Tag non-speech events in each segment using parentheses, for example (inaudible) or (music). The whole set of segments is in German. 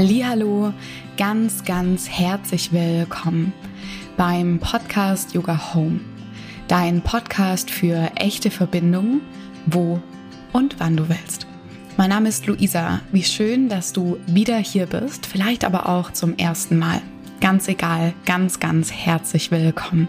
Hallo, ganz ganz herzlich willkommen beim Podcast Yoga Home. Dein Podcast für echte Verbindungen, wo und wann du willst. Mein Name ist Luisa. Wie schön, dass du wieder hier bist, vielleicht aber auch zum ersten Mal. Ganz egal, ganz ganz herzlich willkommen.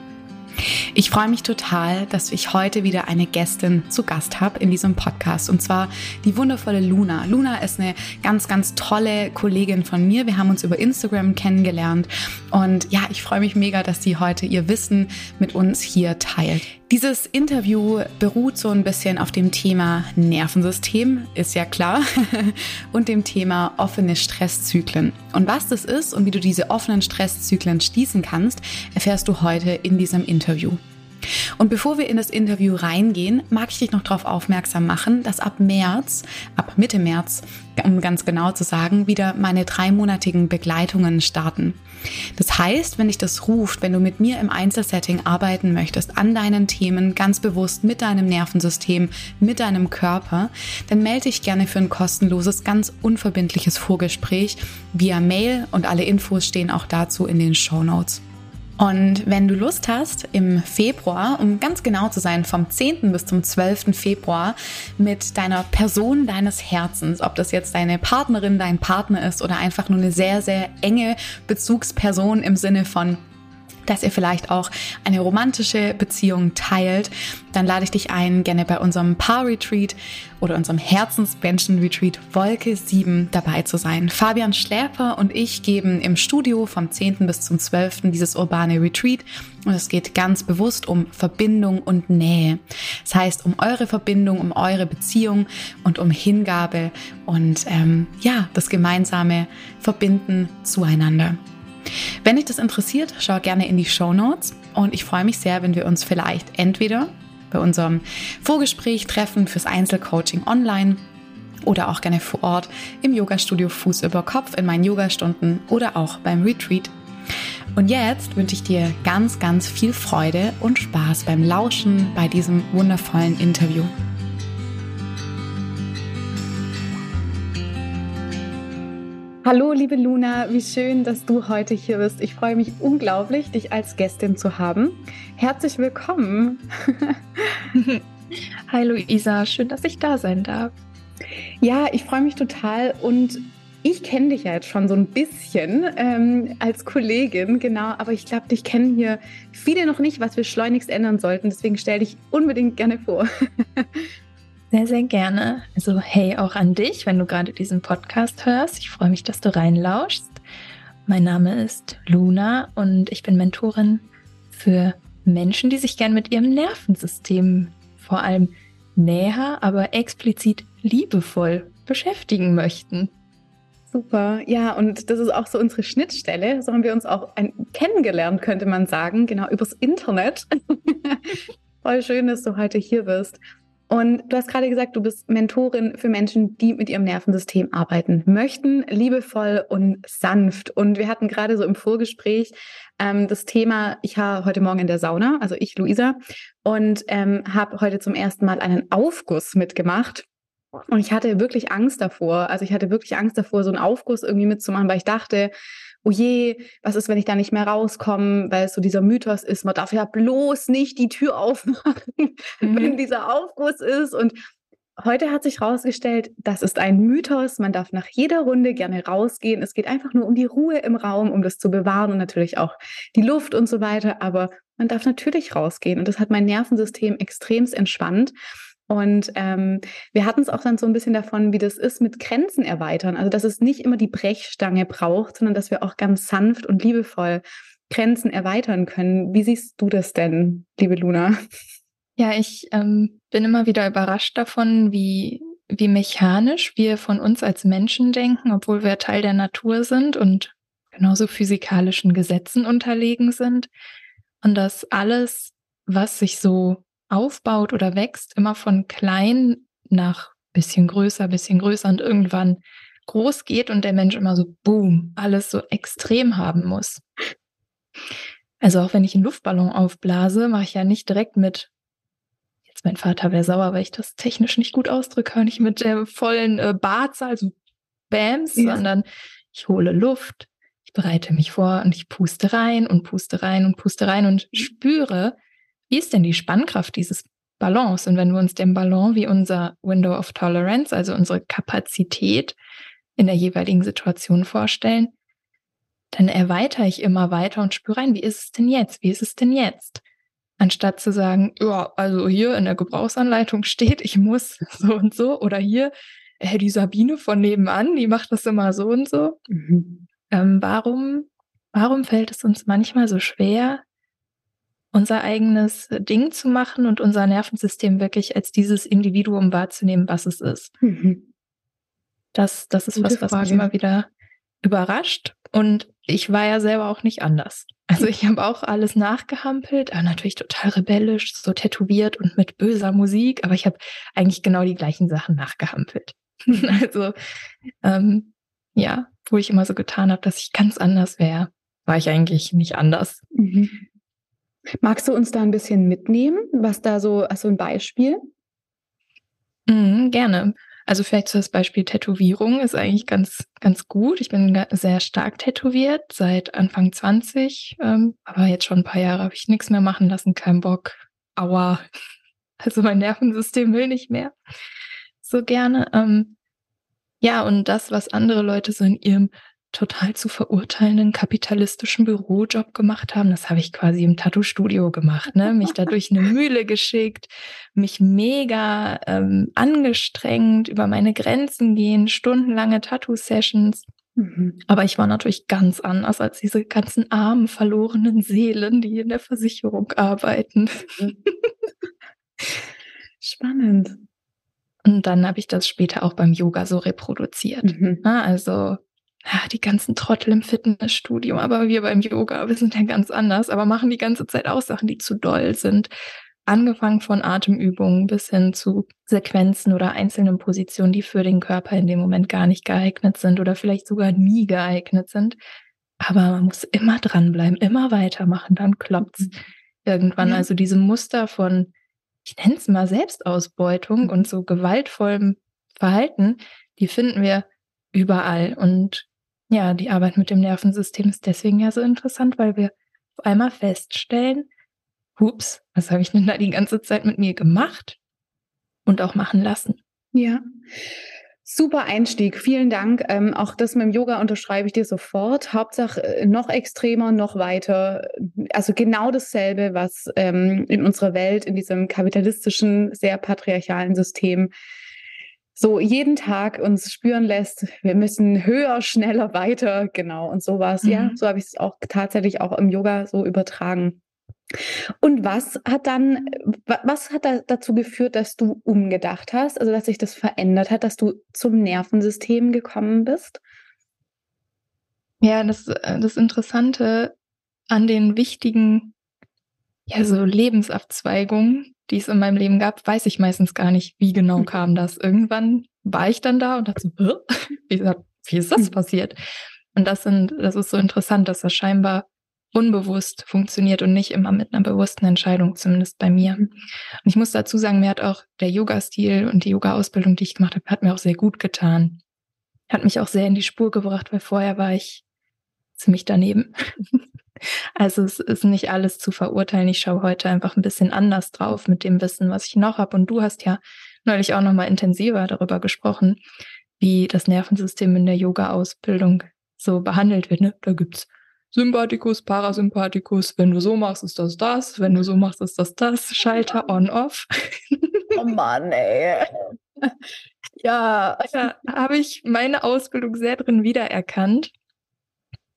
Ich freue mich total, dass ich heute wieder eine Gästin zu Gast habe in diesem Podcast und zwar die wundervolle Luna. Luna ist eine ganz, ganz tolle Kollegin von mir. Wir haben uns über Instagram kennengelernt und ja, ich freue mich mega, dass sie heute ihr Wissen mit uns hier teilt. Dieses Interview beruht so ein bisschen auf dem Thema Nervensystem, ist ja klar, (laughs) und dem Thema offene Stresszyklen. Und was das ist und wie du diese offenen Stresszyklen schließen kannst, erfährst du heute in diesem Interview. Und bevor wir in das Interview reingehen, mag ich dich noch darauf aufmerksam machen, dass ab März, ab Mitte März, um ganz genau zu sagen, wieder meine dreimonatigen Begleitungen starten. Das heißt, wenn dich das ruft, wenn du mit mir im Einzelsetting arbeiten möchtest, an deinen Themen, ganz bewusst mit deinem Nervensystem, mit deinem Körper, dann melde dich gerne für ein kostenloses, ganz unverbindliches Vorgespräch via Mail und alle Infos stehen auch dazu in den Show Notes. Und wenn du Lust hast, im Februar, um ganz genau zu sein, vom 10. bis zum 12. Februar mit deiner Person deines Herzens, ob das jetzt deine Partnerin, dein Partner ist oder einfach nur eine sehr, sehr enge Bezugsperson im Sinne von dass ihr vielleicht auch eine romantische Beziehung teilt, dann lade ich dich ein, gerne bei unserem Paar-Retreat oder unserem Herzensmenschen-Retreat Wolke 7 dabei zu sein. Fabian Schläfer und ich geben im Studio vom 10. bis zum 12. dieses urbane Retreat und es geht ganz bewusst um Verbindung und Nähe. Das heißt, um eure Verbindung, um eure Beziehung und um Hingabe und ähm, ja, das gemeinsame Verbinden zueinander. Wenn dich das interessiert, schau gerne in die Show Notes und ich freue mich sehr, wenn wir uns vielleicht entweder bei unserem Vorgespräch treffen fürs Einzelcoaching online oder auch gerne vor Ort im Yogastudio Fuß über Kopf in meinen Yogastunden oder auch beim Retreat. Und jetzt wünsche ich dir ganz, ganz viel Freude und Spaß beim Lauschen bei diesem wundervollen Interview. Hallo, liebe Luna, wie schön, dass du heute hier bist. Ich freue mich unglaublich, dich als Gästin zu haben. Herzlich willkommen. (laughs) Hi Luisa, schön, dass ich da sein darf. Ja, ich freue mich total und ich kenne dich ja jetzt schon so ein bisschen ähm, als Kollegin, genau, aber ich glaube, dich kennen hier viele noch nicht, was wir schleunigst ändern sollten. Deswegen stell dich unbedingt gerne vor. (laughs) Sehr, sehr gerne. Also hey auch an dich, wenn du gerade diesen Podcast hörst. Ich freue mich, dass du reinlauschst. Mein Name ist Luna und ich bin Mentorin für Menschen, die sich gern mit ihrem Nervensystem vor allem näher, aber explizit liebevoll beschäftigen möchten. Super, ja, und das ist auch so unsere Schnittstelle. So haben wir uns auch kennengelernt, könnte man sagen, genau übers Internet. (laughs) Voll schön, dass du heute hier bist. Und du hast gerade gesagt, du bist Mentorin für Menschen, die mit ihrem Nervensystem arbeiten möchten, liebevoll und sanft. Und wir hatten gerade so im Vorgespräch ähm, das Thema, ich war heute Morgen in der Sauna, also ich, Luisa, und ähm, habe heute zum ersten Mal einen Aufguss mitgemacht. Und ich hatte wirklich Angst davor. Also ich hatte wirklich Angst davor, so einen Aufguss irgendwie mitzumachen, weil ich dachte, oh je, was ist, wenn ich da nicht mehr rauskomme, weil es so dieser Mythos ist, man darf ja bloß nicht die Tür (laughs) aufmachen, mhm. wenn dieser Aufguss ist. Und heute hat sich herausgestellt, das ist ein Mythos. Man darf nach jeder Runde gerne rausgehen. Es geht einfach nur um die Ruhe im Raum, um das zu bewahren und natürlich auch die Luft und so weiter. Aber man darf natürlich rausgehen. Und das hat mein Nervensystem extremst entspannt. Und ähm, wir hatten es auch dann so ein bisschen davon, wie das ist mit Grenzen erweitern. Also dass es nicht immer die Brechstange braucht, sondern dass wir auch ganz sanft und liebevoll Grenzen erweitern können. Wie siehst du das denn, liebe Luna? Ja, ich ähm, bin immer wieder überrascht davon, wie, wie mechanisch wir von uns als Menschen denken, obwohl wir Teil der Natur sind und genauso physikalischen Gesetzen unterlegen sind. Und dass alles, was sich so aufbaut oder wächst, immer von klein nach bisschen größer, bisschen größer und irgendwann groß geht und der Mensch immer so, boom, alles so extrem haben muss. Also auch wenn ich einen Luftballon aufblase, mache ich ja nicht direkt mit, jetzt mein Vater wäre sauer, weil ich das technisch nicht gut ausdrücke, nicht mit der vollen äh, Barzahl, so Bams, ja. sondern ich hole Luft, ich bereite mich vor und ich puste rein und puste rein und puste rein und spüre, wie ist denn die Spannkraft dieses Ballons? Und wenn wir uns den Ballon wie unser Window of Tolerance, also unsere Kapazität in der jeweiligen Situation vorstellen, dann erweitere ich immer weiter und spüre rein, wie ist es denn jetzt? Wie ist es denn jetzt? Anstatt zu sagen, ja, also hier in der Gebrauchsanleitung steht, ich muss (laughs) so und so oder hier, äh, die Sabine von nebenan, die macht das immer so und so. Mhm. Ähm, warum, warum fällt es uns manchmal so schwer, unser eigenes Ding zu machen und unser Nervensystem wirklich als dieses Individuum wahrzunehmen, was es ist? Mhm. Das, das ist Gute was, was Frage. mich immer wieder überrascht. Und ich war ja selber auch nicht anders. Also ich habe auch alles nachgehampelt, aber natürlich total rebellisch, so tätowiert und mit böser Musik, aber ich habe eigentlich genau die gleichen Sachen nachgehampelt. (laughs) also ähm, ja, wo ich immer so getan habe, dass ich ganz anders wäre, war ich eigentlich nicht anders. Mhm. Magst du uns da ein bisschen mitnehmen, was da so, also ein Beispiel? Mhm, gerne. Also vielleicht so das Beispiel Tätowierung ist eigentlich ganz, ganz gut. Ich bin sehr stark tätowiert seit Anfang 20, ähm, aber jetzt schon ein paar Jahre habe ich nichts mehr machen lassen, kein Bock. Aua. (laughs) Also mein Nervensystem will nicht mehr so gerne. Ähm, ja, und das, was andere Leute so in ihrem total zu verurteilenden kapitalistischen Bürojob gemacht haben. Das habe ich quasi im Tattoo-Studio gemacht, ne? Mich da durch eine Mühle geschickt, mich mega ähm, angestrengt, über meine Grenzen gehen, stundenlange Tattoo-Sessions. Mhm. Aber ich war natürlich ganz anders als diese ganzen armen, verlorenen Seelen, die in der Versicherung arbeiten. (laughs) Spannend. Und dann habe ich das später auch beim Yoga so reproduziert. Mhm. Also ja, die ganzen Trottel im Fitnessstudio, aber wir beim Yoga, wir sind ja ganz anders, aber machen die ganze Zeit auch Sachen, die zu doll sind. Angefangen von Atemübungen bis hin zu Sequenzen oder einzelnen Positionen, die für den Körper in dem Moment gar nicht geeignet sind oder vielleicht sogar nie geeignet sind. Aber man muss immer dranbleiben, immer weitermachen, dann kloppt's mhm. irgendwann. Ja. Also diese Muster von, ich nenne es mal Selbstausbeutung und so gewaltvollem Verhalten, die finden wir überall. Und ja, die Arbeit mit dem Nervensystem ist deswegen ja so interessant, weil wir auf einmal feststellen, hups, was habe ich denn da die ganze Zeit mit mir gemacht und auch machen lassen. Ja. Super Einstieg, vielen Dank. Ähm, auch das mit dem Yoga unterschreibe ich dir sofort. Hauptsache äh, noch extremer, noch weiter. Also genau dasselbe, was ähm, in unserer Welt, in diesem kapitalistischen, sehr patriarchalen System so jeden Tag uns spüren lässt, wir müssen höher, schneller, weiter, genau. Und sowas, mhm. ja, so habe ich es auch tatsächlich auch im Yoga so übertragen. Und was hat dann, was hat da dazu geführt, dass du umgedacht hast, also dass sich das verändert hat, dass du zum Nervensystem gekommen bist? Ja, das, äh, das Interessante an den wichtigen, ja, so Lebensabzweigungen, die es in meinem Leben gab, weiß ich meistens gar nicht, wie genau hm. kam das. Irgendwann war ich dann da und dachte so, (laughs) wie, wie ist das hm. passiert? Und das sind, das ist so interessant, dass das scheinbar unbewusst funktioniert und nicht immer mit einer bewussten Entscheidung, zumindest bei mir. Hm. Und ich muss dazu sagen, mir hat auch der Yoga-Stil und die Yoga-Ausbildung, die ich gemacht habe, hat mir auch sehr gut getan. Hat mich auch sehr in die Spur gebracht, weil vorher war ich ziemlich daneben. (laughs) Also es ist nicht alles zu verurteilen. Ich schaue heute einfach ein bisschen anders drauf mit dem Wissen, was ich noch habe. Und du hast ja neulich auch noch mal intensiver darüber gesprochen, wie das Nervensystem in der Yoga-Ausbildung so behandelt wird. Ne? Da gibt's Sympathikus, Parasympathikus. Wenn du so machst, ist das das. Wenn du so machst, ist das das. Schalter on-off. Oh Mann, ey. (laughs) Ja, da habe ich meine Ausbildung sehr drin wiedererkannt.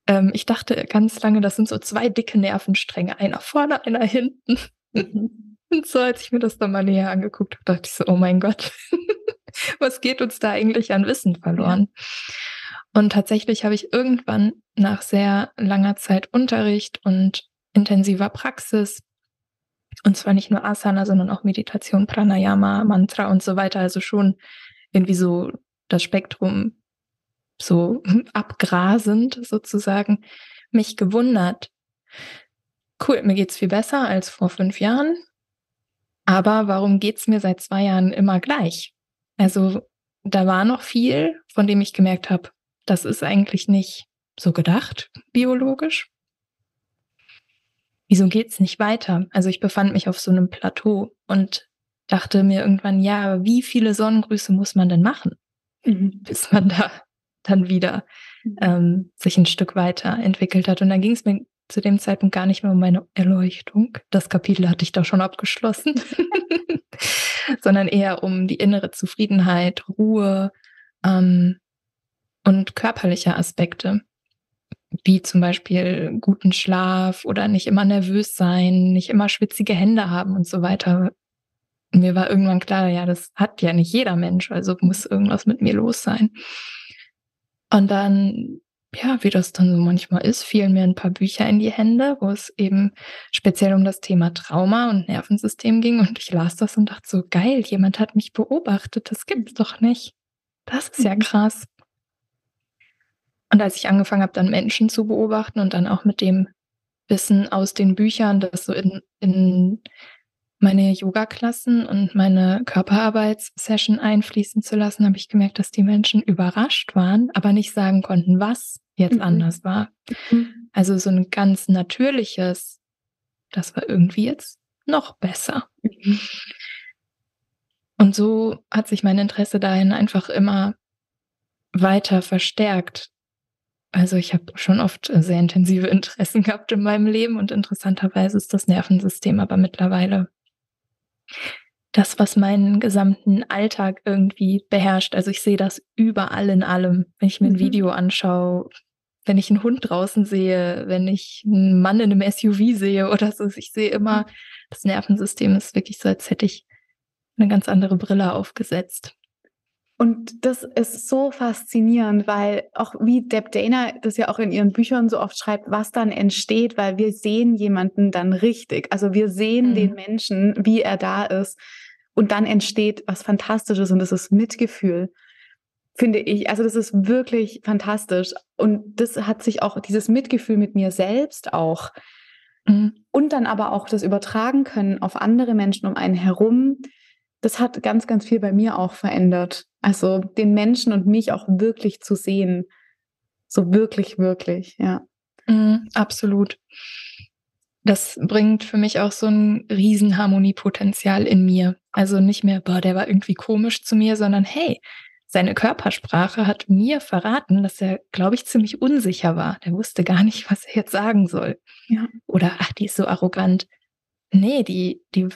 Ähm, ich dachte ganz lange, das sind so zwei dicke Nervenstränge, einer vorne, einer hinten. Und (laughs) so, als ich mir das dann mal näher angeguckt habe, dachte ich so, oh mein Gott, (laughs) was geht uns da eigentlich an Wissen verloren? Ja. Und tatsächlich habe ich irgendwann nach sehr langer Zeit Unterricht und intensiver Praxis, und zwar nicht nur Asana, sondern auch Meditation, Pranayama, Mantra und so weiter, also schon irgendwie so das Spektrum so (laughs) abgrasend sozusagen, mich gewundert. Cool, mir geht's viel besser als vor fünf Jahren. Aber warum geht's mir seit zwei Jahren immer gleich? Also da war noch viel, von dem ich gemerkt habe, das ist eigentlich nicht so gedacht, biologisch. Wieso geht's nicht weiter? Also ich befand mich auf so einem Plateau und dachte mir irgendwann, ja, wie viele Sonnengrüße muss man denn machen, mhm. bis man da dann wieder mhm. ähm, sich ein Stück weiter entwickelt hat. Und dann ging es mir zu dem Zeitpunkt gar nicht mehr um meine Erleuchtung. Das Kapitel hatte ich da schon abgeschlossen, (laughs) (laughs) sondern eher um die innere Zufriedenheit, Ruhe ähm, und körperliche Aspekte, wie zum Beispiel guten Schlaf oder nicht immer nervös sein, nicht immer schwitzige Hände haben und so weiter. Mir war irgendwann klar, ja, das hat ja nicht jeder Mensch, also muss irgendwas mit mir los sein. Und dann ja, wie das dann so manchmal ist, fielen mir ein paar Bücher in die Hände, wo es eben speziell um das Thema Trauma und Nervensystem ging. Und ich las das und dachte so, geil, jemand hat mich beobachtet, das gibt's doch nicht. Das ist ja mhm. krass. Und als ich angefangen habe, dann Menschen zu beobachten und dann auch mit dem Wissen aus den Büchern, das so in, in meine Yoga-Klassen und meine Körperarbeitssession einfließen zu lassen, habe ich gemerkt, dass die Menschen überrascht waren, aber nicht sagen konnten, was jetzt mhm. anders war. Mhm. Also so ein ganz natürliches, das war irgendwie jetzt noch besser. Mhm. Und so hat sich mein Interesse dahin einfach immer weiter verstärkt. Also ich habe schon oft sehr intensive (laughs) Interessen gehabt in meinem Leben und interessanterweise ist das Nervensystem aber mittlerweile das, was meinen gesamten Alltag irgendwie beherrscht. Also ich sehe das überall in allem. Wenn ich mir ein mhm. Video anschaue, wenn ich einen Hund draußen sehe, wenn ich einen Mann in einem SUV sehe oder so. Ich sehe immer, mhm. das Nervensystem ist wirklich so, als hätte ich eine ganz andere Brille aufgesetzt. Und das ist so faszinierend, weil auch wie Deb Dana das ja auch in ihren Büchern so oft schreibt, was dann entsteht, weil wir sehen jemanden dann richtig. Also wir sehen mhm. den Menschen, wie er da ist. Und dann entsteht was Fantastisches und das ist Mitgefühl, finde ich. Also das ist wirklich fantastisch. Und das hat sich auch, dieses Mitgefühl mit mir selbst auch. Mhm. Und dann aber auch das übertragen können auf andere Menschen um einen herum das hat ganz, ganz viel bei mir auch verändert. Also den Menschen und mich auch wirklich zu sehen. So wirklich, wirklich, ja. Mm, absolut. Das bringt für mich auch so ein Riesenharmoniepotenzial in mir. Also nicht mehr, boah, der war irgendwie komisch zu mir, sondern hey, seine Körpersprache hat mir verraten, dass er, glaube ich, ziemlich unsicher war. Der wusste gar nicht, was er jetzt sagen soll. Ja. Oder, ach, die ist so arrogant. Nee, die, die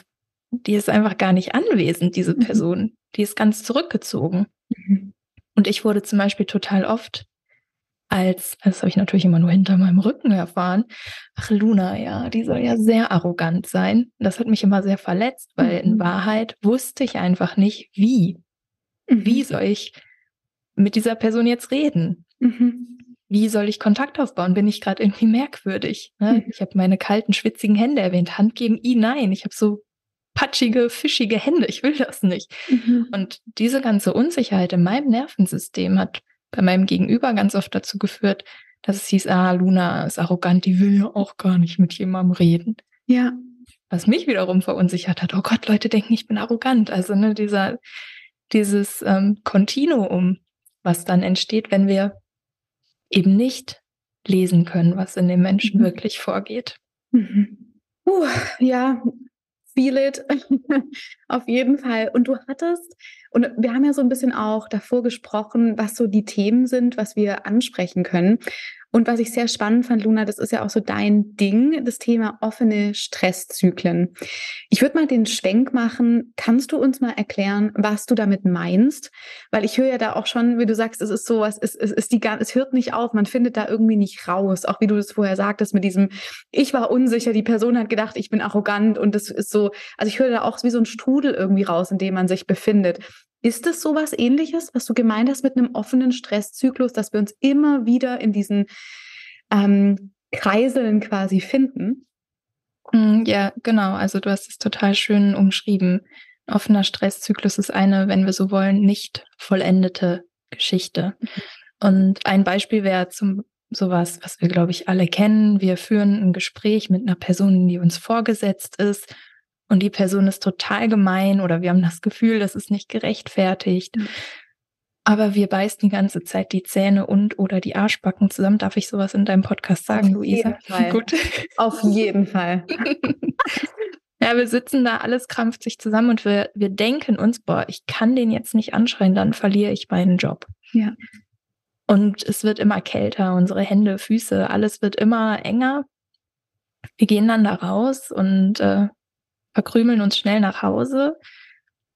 die ist einfach gar nicht anwesend, diese mhm. Person. Die ist ganz zurückgezogen. Mhm. Und ich wurde zum Beispiel total oft als, das habe ich natürlich immer nur hinter meinem Rücken erfahren, ach Luna, ja, die soll ja sehr arrogant sein. Das hat mich immer sehr verletzt, weil mhm. in Wahrheit wusste ich einfach nicht, wie. Mhm. Wie soll ich mit dieser Person jetzt reden? Mhm. Wie soll ich Kontakt aufbauen? Bin ich gerade irgendwie merkwürdig? Ne? Mhm. Ich habe meine kalten, schwitzigen Hände erwähnt. Hand geben, i nein. Ich habe so patschige, fischige Hände. Ich will das nicht. Mhm. Und diese ganze Unsicherheit in meinem Nervensystem hat bei meinem Gegenüber ganz oft dazu geführt, dass es hieß, ah, Luna ist arrogant, die will ja auch gar nicht mit jemandem reden. Ja. Was mich wiederum verunsichert hat, oh Gott, Leute denken, ich bin arrogant. Also ne, dieser, dieses ähm, Kontinuum, was dann entsteht, wenn wir eben nicht lesen können, was in dem Menschen mhm. wirklich vorgeht. Mhm. Uh, ja, Feel it. (laughs) Auf jeden Fall. Und du hattest, und wir haben ja so ein bisschen auch davor gesprochen, was so die Themen sind, was wir ansprechen können. Und was ich sehr spannend fand, Luna, das ist ja auch so dein Ding, das Thema offene Stresszyklen. Ich würde mal den Schwenk machen. Kannst du uns mal erklären, was du damit meinst? Weil ich höre ja da auch schon, wie du sagst, es ist sowas, es, es ist die, es hört nicht auf, man findet da irgendwie nicht raus. Auch wie du das vorher sagtest mit diesem, ich war unsicher, die Person hat gedacht, ich bin arrogant und das ist so, also ich höre da auch wie so ein Strudel irgendwie raus, in dem man sich befindet. Ist es sowas ähnliches, was du gemeint hast mit einem offenen Stresszyklus, dass wir uns immer wieder in diesen ähm, Kreiseln quasi finden? Mm, ja, genau. Also du hast es total schön umschrieben. offener Stresszyklus ist eine, wenn wir so wollen, nicht vollendete Geschichte. Mhm. Und ein Beispiel wäre zum sowas, was wir, glaube ich, alle kennen. Wir führen ein Gespräch mit einer Person, die uns vorgesetzt ist und die Person ist total gemein oder wir haben das Gefühl, das ist nicht gerechtfertigt. Mhm. aber wir beißen die ganze Zeit die Zähne und oder die Arschbacken zusammen. Darf ich sowas in deinem Podcast sagen, Auf Luisa? jeden Fall. (laughs) Gut. Auf jeden Fall. (laughs) Ja, wir sitzen da, alles krampft sich zusammen und wir, wir denken uns, boah, ich kann den jetzt nicht anschreien, dann verliere ich meinen Job. Ja. Und es wird immer kälter, unsere Hände, Füße, alles wird immer enger. Wir gehen dann da raus und äh, verkrümeln uns schnell nach Hause.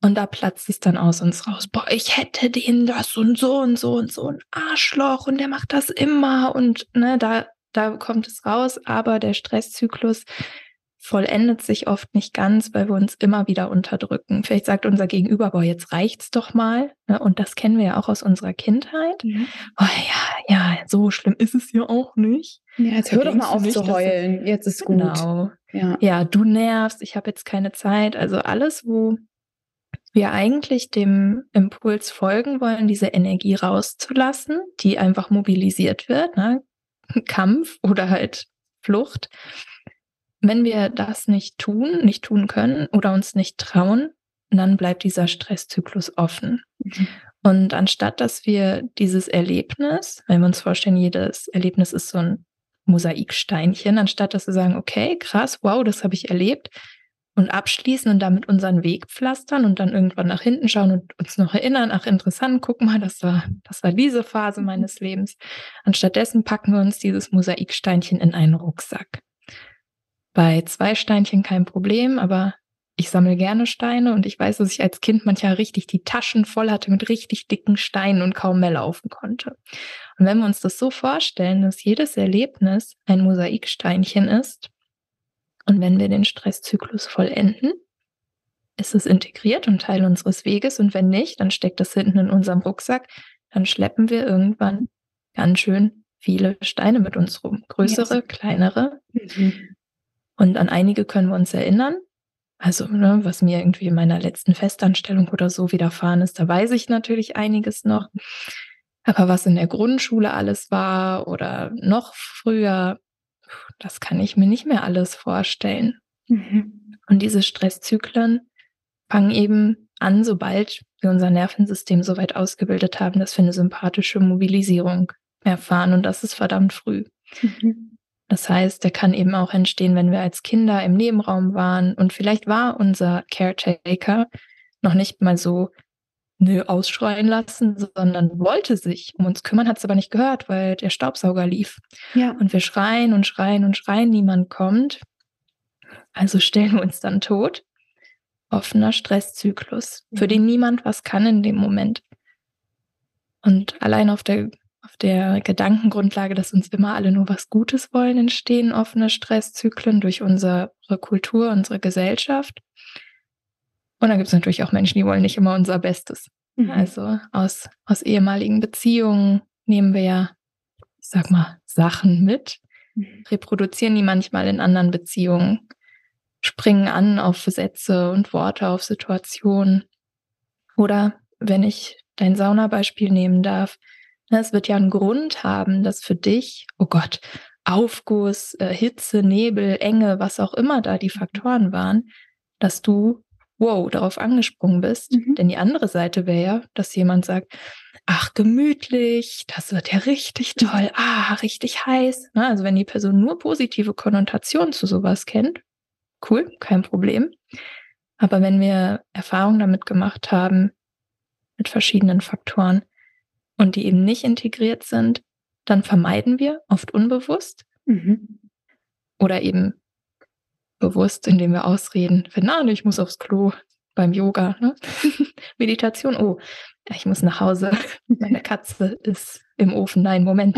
Und da platzt es dann aus uns raus. Boah, ich hätte den das und so und so und so ein Arschloch und der macht das immer. Und ne, da, da kommt es raus. Aber der Stresszyklus vollendet sich oft nicht ganz, weil wir uns immer wieder unterdrücken. Vielleicht sagt unser Gegenüber, boah, jetzt reicht's doch mal. Ne? Und das kennen wir ja auch aus unserer Kindheit. Mhm. Oh ja, ja, so schlimm ist es ja auch nicht. Ja, jetzt hör doch mal auf zu heulen. Jetzt ist gut. Genau. Ja. Ja, du nervst, ich habe jetzt keine Zeit. Also alles, wo wir eigentlich dem Impuls folgen wollen, diese Energie rauszulassen, die einfach mobilisiert wird, ne? Kampf oder halt Flucht. Wenn wir das nicht tun, nicht tun können oder uns nicht trauen, dann bleibt dieser Stresszyklus offen. Mhm. Und anstatt dass wir dieses Erlebnis, wenn wir uns vorstellen, jedes Erlebnis ist so ein Mosaiksteinchen, anstatt dass wir sagen, okay, krass, wow, das habe ich erlebt und abschließen und damit unseren Weg pflastern und dann irgendwann nach hinten schauen und uns noch erinnern, ach interessant, guck mal, das war, das war diese Phase meines Lebens. Anstattdessen packen wir uns dieses Mosaiksteinchen in einen Rucksack. Bei zwei Steinchen kein Problem, aber ich sammle gerne Steine und ich weiß, dass ich als Kind manchmal richtig die Taschen voll hatte mit richtig dicken Steinen und kaum mehr laufen konnte. Und wenn wir uns das so vorstellen, dass jedes Erlebnis ein Mosaiksteinchen ist und wenn wir den Stresszyklus vollenden, ist es integriert und Teil unseres Weges und wenn nicht, dann steckt das hinten in unserem Rucksack, dann schleppen wir irgendwann ganz schön viele Steine mit uns rum. Größere, Ja. kleinere. Mhm. Und an einige können wir uns erinnern. Also, ne, was mir irgendwie in meiner letzten Festanstellung oder so widerfahren ist, da weiß ich natürlich einiges noch. Aber was in der Grundschule alles war oder noch früher, das kann ich mir nicht mehr alles vorstellen. Mhm. Und diese Stresszyklen fangen eben an, sobald wir unser Nervensystem so weit ausgebildet haben, dass wir eine sympathische Mobilisierung erfahren. Und das ist verdammt früh. Mhm. Das heißt, der kann eben auch entstehen, wenn wir als Kinder im Nebenraum waren und vielleicht war unser Caretaker noch nicht mal so nö, ausschreien lassen, sondern wollte sich um uns kümmern, hat es aber nicht gehört, weil der Staubsauger lief. Ja. Und wir schreien und schreien und schreien, niemand kommt. Also stellen wir uns dann tot. Offener Stresszyklus, für Mhm. den niemand was kann in dem Moment. Und allein auf der, auf der Gedankengrundlage, dass uns immer alle nur was Gutes wollen, entstehen offene Stresszyklen durch unsere Kultur, unsere Gesellschaft. Und dann gibt es natürlich auch Menschen, die wollen nicht immer unser Bestes. Mhm. Also aus, aus ehemaligen Beziehungen nehmen wir ja, ich sag mal, Sachen mit, Mhm. reproduzieren die manchmal in anderen Beziehungen, springen an auf Sätze und Worte, auf Situationen. Oder wenn ich dein Saunabeispiel nehmen darf, es wird ja einen Grund haben, dass für dich, oh Gott, Aufguss, äh, Hitze, Nebel, Enge, was auch immer da die Faktoren waren, dass du, wow, darauf angesprungen bist. Mhm. Denn die andere Seite wäre ja, dass jemand sagt, ach, gemütlich, das wird ja richtig toll, ah, richtig heiß. Ne? Also wenn die Person nur positive Konnotationen zu sowas kennt, cool, kein Problem. Aber wenn wir Erfahrungen damit gemacht haben, mit verschiedenen Faktoren und die eben nicht integriert sind, dann vermeiden wir oft unbewusst Mhm. oder eben bewusst, indem wir ausreden, wenn, na, ich muss aufs Klo beim Yoga, ne? (laughs) Meditation, oh, ich muss nach Hause, meine Katze ist im Ofen, nein, Moment,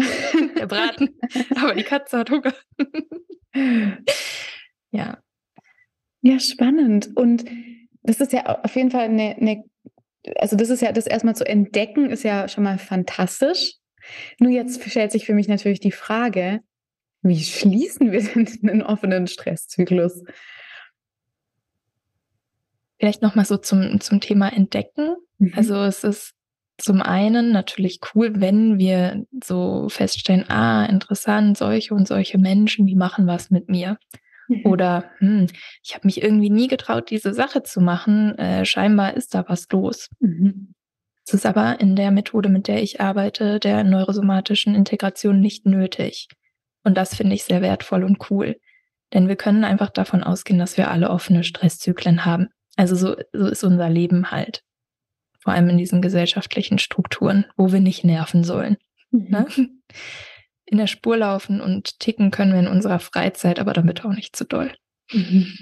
der Braten, aber die Katze hat Hunger. (laughs) ja, Ja, spannend. Und das ist ja auf jeden Fall eine, eine, also das ist ja, das erstmal zu entdecken, ist ja schon mal fantastisch. Nur jetzt stellt sich für mich natürlich die Frage, wie schließen wir (laughs) denn einen offenen Stresszyklus? vielleicht nochmal so zum, zum Thema Entdecken. Mhm. Also es ist zum einen natürlich cool, wenn wir so feststellen, ah, interessant, solche und solche Menschen, die machen was mit mir. Mhm. Oder hm, ich habe mich irgendwie nie getraut, diese Sache zu machen. Äh, scheinbar ist da was los. Mhm. Es ist aber in der Methode, mit der ich arbeite, der neurosomatischen Integration nicht nötig. Und das finde ich sehr wertvoll und cool. Denn wir können einfach davon ausgehen, dass wir alle offene Stresszyklen haben. Also so, so ist unser Leben halt. Vor allem in diesen gesellschaftlichen Strukturen, wo wir nicht nerven sollen. Mhm. Ne? In der Spur laufen und ticken können wir in unserer Freizeit, aber damit auch nicht zu doll. Mhm.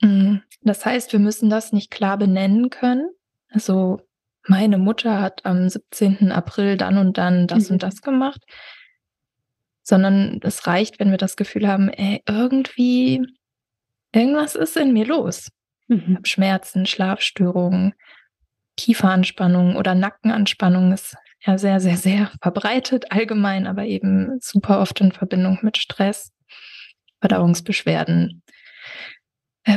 Mm, das heißt, wir müssen das nicht klar benennen können. Also meine Mutter hat am 17. April dann und dann das mhm. und das gemacht sondern es reicht, wenn wir das Gefühl haben, ey, irgendwie, irgendwas ist in mir los. Mhm. Ich habe Schmerzen, Schlafstörungen, Kieferanspannung oder Nackenanspannung ist ja sehr, sehr, sehr verbreitet allgemein, aber eben super oft in Verbindung mit Stress, Verdauungsbeschwerden,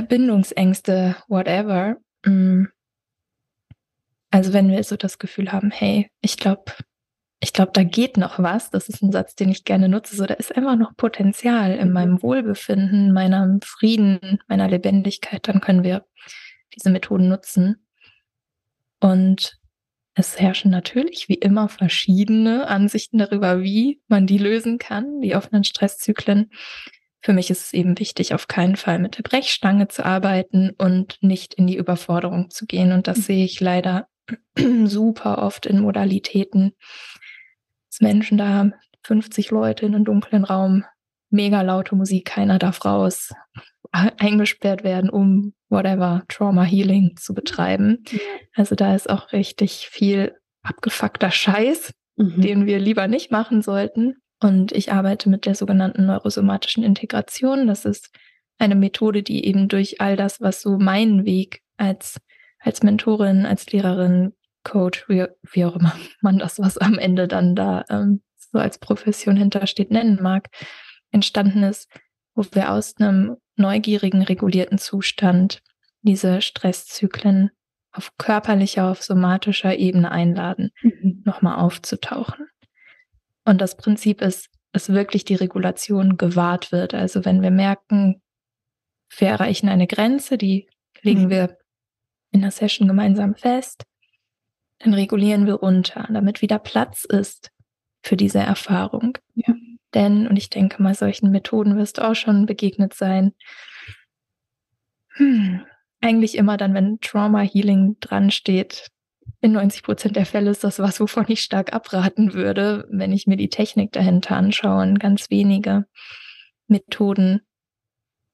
Bindungsängste, whatever. Mm. Also wenn wir so das Gefühl haben, hey, ich glaube, ich glaube, da geht noch was. Das ist ein Satz, den ich gerne nutze. So, da ist einfach noch Potenzial in meinem mhm. Wohlbefinden, meinem Frieden, meiner Lebendigkeit. Dann können wir diese Methoden nutzen. Und es herrschen natürlich wie immer verschiedene Ansichten darüber, wie man die lösen kann, die offenen Stresszyklen. Für mich ist es eben wichtig, auf keinen Fall mit der Brechstange zu arbeiten und nicht in die Überforderung zu gehen. Und das mhm. sehe ich leider (clears throat) super oft in Modalitäten, Menschen da, 50 Leute in einem dunklen Raum, mega laute Musik, keiner darf raus, (laughs) eingesperrt werden, um whatever, Trauma Healing zu betreiben. Also da ist auch richtig viel abgefuckter Scheiß, mhm. den wir lieber nicht machen sollten. Und ich arbeite mit der sogenannten neurosomatischen Integration. Das ist eine Methode, die eben durch all das, was so meinen Weg als, als Mentorin, als Lehrerin Coach, wie, wie auch immer (laughs) man das, was am Ende dann da ähm, so als Profession hintersteht, nennen mag, entstanden ist, wo wir aus einem neugierigen, regulierten Zustand diese Stresszyklen auf körperlicher, auf somatischer Ebene einladen, mhm. nochmal aufzutauchen. Und das Prinzip ist, dass wirklich die Regulation gewahrt wird. Also wenn wir merken, wir erreichen eine Grenze, die legen mhm. wir in der Session gemeinsam fest, dann regulieren wir runter, damit wieder Platz ist für diese Erfahrung. Ja. Denn, und ich denke mal, solchen Methoden wirst du auch schon begegnet sein, hm, eigentlich immer dann, wenn Trauma Healing dran steht, in 90 Prozent der Fälle ist das was, wovon ich stark abraten würde, wenn ich mir die Technik dahinter anschaue. Und ganz wenige Methoden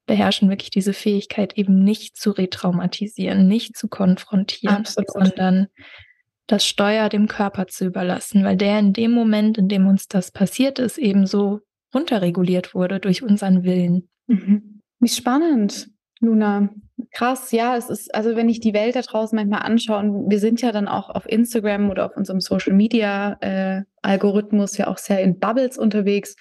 beherrschen wirklich diese Fähigkeit, eben nicht zu retraumatisieren, nicht zu konfrontieren, Absolut. sondern das Steuer dem Körper zu überlassen, weil der in dem Moment, in dem uns das passiert ist, eben so runterreguliert wurde durch unseren Willen. Mhm. Wie spannend, Luna. Krass, ja, es ist, also wenn ich die Welt da draußen manchmal anschaue, und wir sind ja dann auch auf Instagram oder auf unserem Social Media äh, Algorithmus ja auch sehr in Bubbles unterwegs.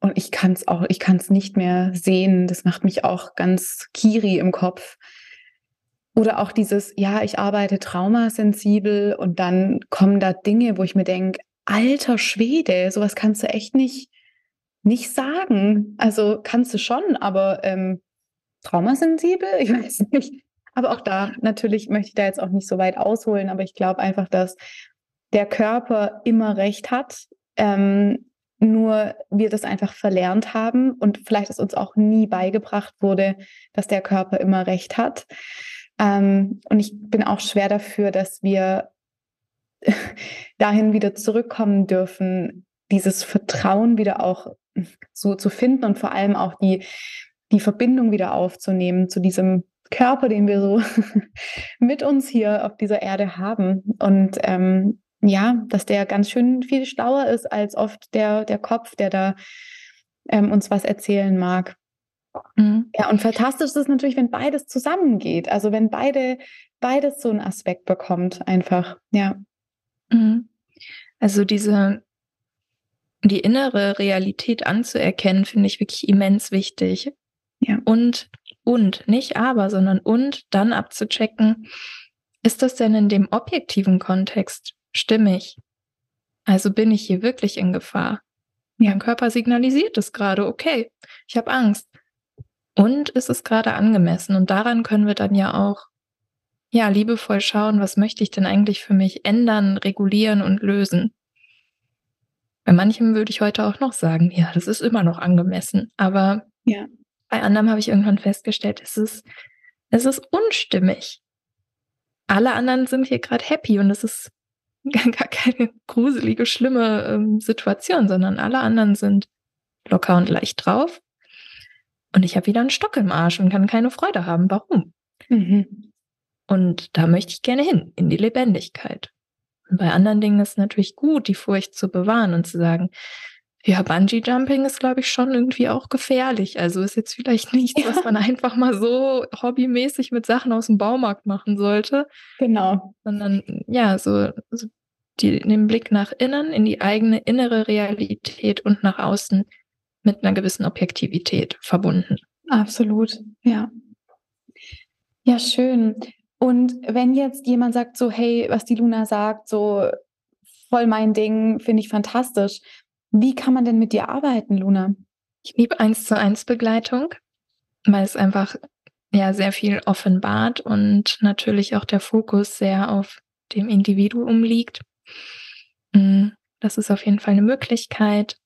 Und ich kann es auch, ich kann es nicht mehr sehen. Das macht mich auch ganz kiri im Kopf oder auch dieses, ja, ich arbeite traumasensibel und dann kommen da Dinge, wo ich mir denke, alter Schwede, sowas kannst du echt nicht, nicht sagen. Also kannst du schon, aber ähm, traumasensibel, ich weiß (laughs) nicht. Aber auch da, natürlich möchte ich da jetzt auch nicht so weit ausholen, aber ich glaube einfach, dass der Körper immer recht hat. Ähm, nur wir das einfach verlernt haben und vielleicht es uns auch nie beigebracht wurde, dass der Körper immer recht hat. Ähm, und ich bin auch schwer dafür, dass wir (laughs) dahin wieder zurückkommen dürfen, dieses Vertrauen wieder auch so zu finden und vor allem auch die, die Verbindung wieder aufzunehmen zu diesem Körper, den wir so (laughs) mit uns hier auf dieser Erde haben. Und ähm, ja, dass der ganz schön viel schlauer ist als oft der, der Kopf, der da ähm, uns was erzählen mag. Mhm. Ja, und fantastisch ist es natürlich, wenn beides zusammengeht. Also wenn beide, beides so einen Aspekt bekommt, einfach, ja. Mhm. Also diese, die innere Realität anzuerkennen, finde ich wirklich immens wichtig. Ja. Und, und, nicht aber, sondern und dann abzuchecken, ist das denn in dem objektiven Kontext stimmig? Also bin ich hier wirklich in Gefahr? Ja. Mein Körper signalisiert es gerade, okay, ich habe Angst. Und ist es gerade angemessen? Und daran können wir dann ja auch ja, liebevoll schauen, was möchte ich denn eigentlich für mich ändern, regulieren und lösen. Bei manchem würde ich heute auch noch sagen, ja, das ist immer noch angemessen. Aber ja. bei anderem habe ich irgendwann festgestellt, es ist, es ist unstimmig. Alle anderen sind hier gerade happy und es ist (laughs) gar keine gruselige, schlimme ähm, Situation, sondern alle anderen sind locker und leicht drauf. Und ich habe wieder einen Stock im Arsch und kann keine Freude haben. Warum? Mhm. Und da möchte ich gerne hin, in die Lebendigkeit. Und bei anderen Dingen ist es natürlich gut, die Furcht zu bewahren und zu sagen, ja, Bungee Jumping ist, glaube ich, schon irgendwie auch gefährlich. Also ist jetzt vielleicht nichts, ja. was man einfach mal so hobbymäßig mit Sachen aus dem Baumarkt machen sollte. Genau. Sondern ja, so, so die, den Blick nach innen, in die eigene innere Realität und nach außen mit einer gewissen Objektivität verbunden. Absolut, ja. Ja, schön. Und wenn jetzt jemand sagt so, hey, was die Luna sagt, so voll mein Ding, finde ich fantastisch. Wie kann man denn mit dir arbeiten, Luna? Ich liebe eins zu eins Begleitung, weil es einfach ja sehr viel offenbart und natürlich auch der Fokus sehr auf dem Individuum liegt. Mm, das ist auf jeden Fall eine Möglichkeit,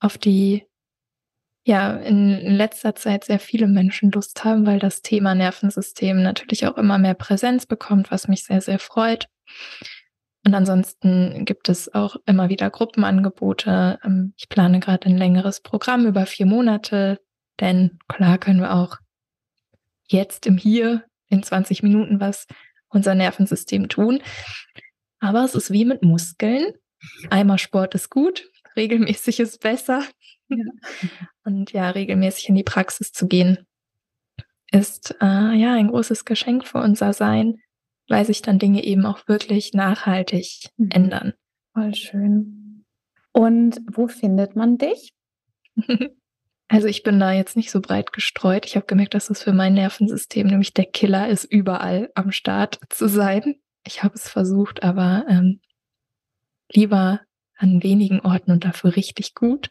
auf die ja in letzter Zeit sehr viele Menschen Lust haben, weil das Thema Nervensystem natürlich auch immer mehr Präsenz bekommt, was mich sehr, sehr freut. Und ansonsten gibt es auch immer wieder Gruppenangebote. Ähm, ich plane gerade ein längeres Programm über vier Monate, denn klar können wir auch jetzt im Hier in 20 Minuten was unser Nervensystem tun. Aber es ist wie mit Muskeln. Einmal Sport ist gut, regelmäßig ist besser. Ja. Und ja, regelmäßig in die Praxis zu gehen, ist äh, ja ein großes Geschenk für unser Sein, weil sich dann Dinge eben auch wirklich nachhaltig mhm. ändern. Voll schön. Und wo findet man dich? (laughs) Also ich bin da jetzt nicht so breit gestreut. Ich habe gemerkt, dass es für mein Nervensystem nämlich der Killer ist, überall am Start zu sein. Ich habe es versucht, aber ähm, lieber an wenigen Orten und dafür richtig gut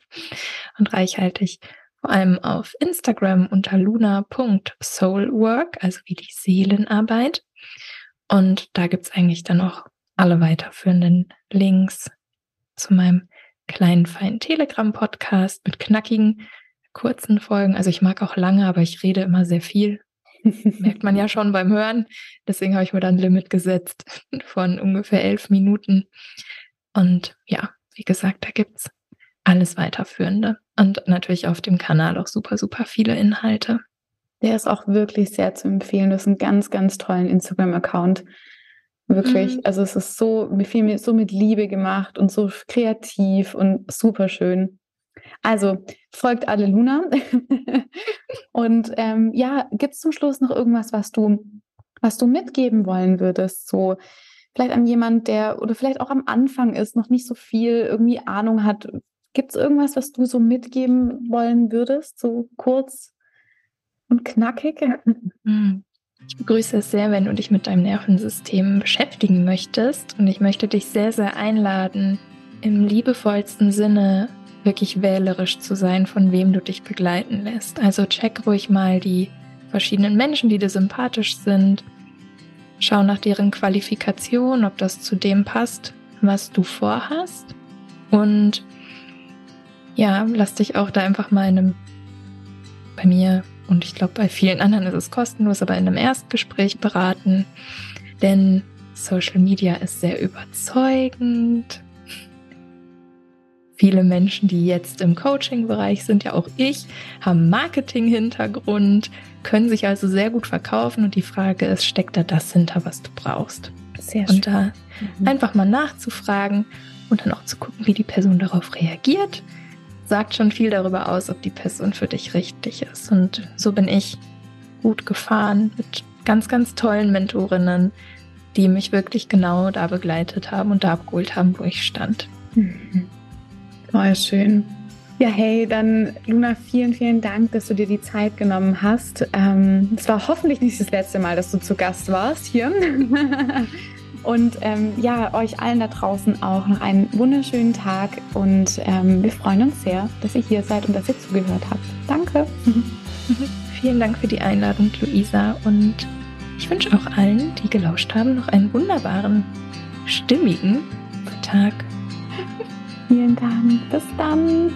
und reichhaltig. Vor allem auf Instagram unter luna.soulwork, also wie die Seelenarbeit. Und da gibt's eigentlich dann auch alle weiterführenden Links zu meinem kleinen, feinen Telegram-Podcast mit knackigen, kurzen Folgen. Also ich mag auch lange, aber ich rede immer sehr viel. (laughs) Merkt man ja schon beim Hören. Deswegen habe ich mir dann ein Limit gesetzt von ungefähr elf Minuten. Und ja, wie gesagt, da gibt es alles weiterführende. Und natürlich auf dem Kanal auch super, super viele Inhalte. Der ist auch wirklich sehr zu empfehlen. Du hast einen ganz, ganz tollen Instagram-Account. Wirklich. Mhm. Also es ist so, viel, so mit Liebe gemacht und so kreativ und super schön. Also folgt alle Luna. (laughs) und ähm, ja, gibt es zum Schluss noch irgendwas, was du, was du mitgeben wollen würdest? So vielleicht an jemand, der oder vielleicht auch am Anfang ist, noch nicht so viel irgendwie Ahnung hat. Gibt es irgendwas, was du so mitgeben wollen würdest, so kurz und knackig? Hm. Ich begrüße es sehr, wenn du dich mit deinem Nervensystem beschäftigen möchtest. Und ich möchte dich sehr, sehr einladen, im liebevollsten Sinne wirklich wählerisch zu sein, von wem du dich begleiten lässt. Also check ruhig mal die verschiedenen Menschen, die dir sympathisch sind, Schau nach deren Qualifikation, ob das zu dem passt, was du vorhast. Und ja, lass dich auch da einfach mal in einem, bei mir und ich glaube bei vielen anderen ist es kostenlos, aber in einem Erstgespräch beraten. Denn Social Media ist sehr überzeugend. Viele Menschen, die jetzt im Coaching-Bereich sind, ja auch ich, haben Marketing-Hintergrund, können sich also sehr gut verkaufen und die Frage ist, steckt da das hinter, was du brauchst? Sehr schön. Und da mhm. einfach mal nachzufragen und dann auch zu gucken, wie die Person darauf reagiert, sagt schon viel darüber aus, ob die Person für dich richtig ist. Und so bin ich gut gefahren mit ganz, ganz tollen Mentorinnen, die mich wirklich genau da begleitet haben und da abgeholt haben, wo ich stand. Mhm. Voll schön. Ja, hey, dann Luna, vielen, vielen Dank, dass du dir die Zeit genommen hast. Ähm, es war hoffentlich nicht das letzte Mal, dass du zu Gast warst hier. (laughs) und ähm, ja, euch allen da draußen auch noch einen wunderschönen Tag und ähm, wir freuen uns sehr, dass ihr hier seid und dass ihr zugehört habt. Danke. (laughs) Vielen Dank für die Einladung, Luisa, und Ich wünsche auch allen, die gelauscht haben, noch einen wunderbaren, stimmigen Tag. Vielen Dank. Bis dann.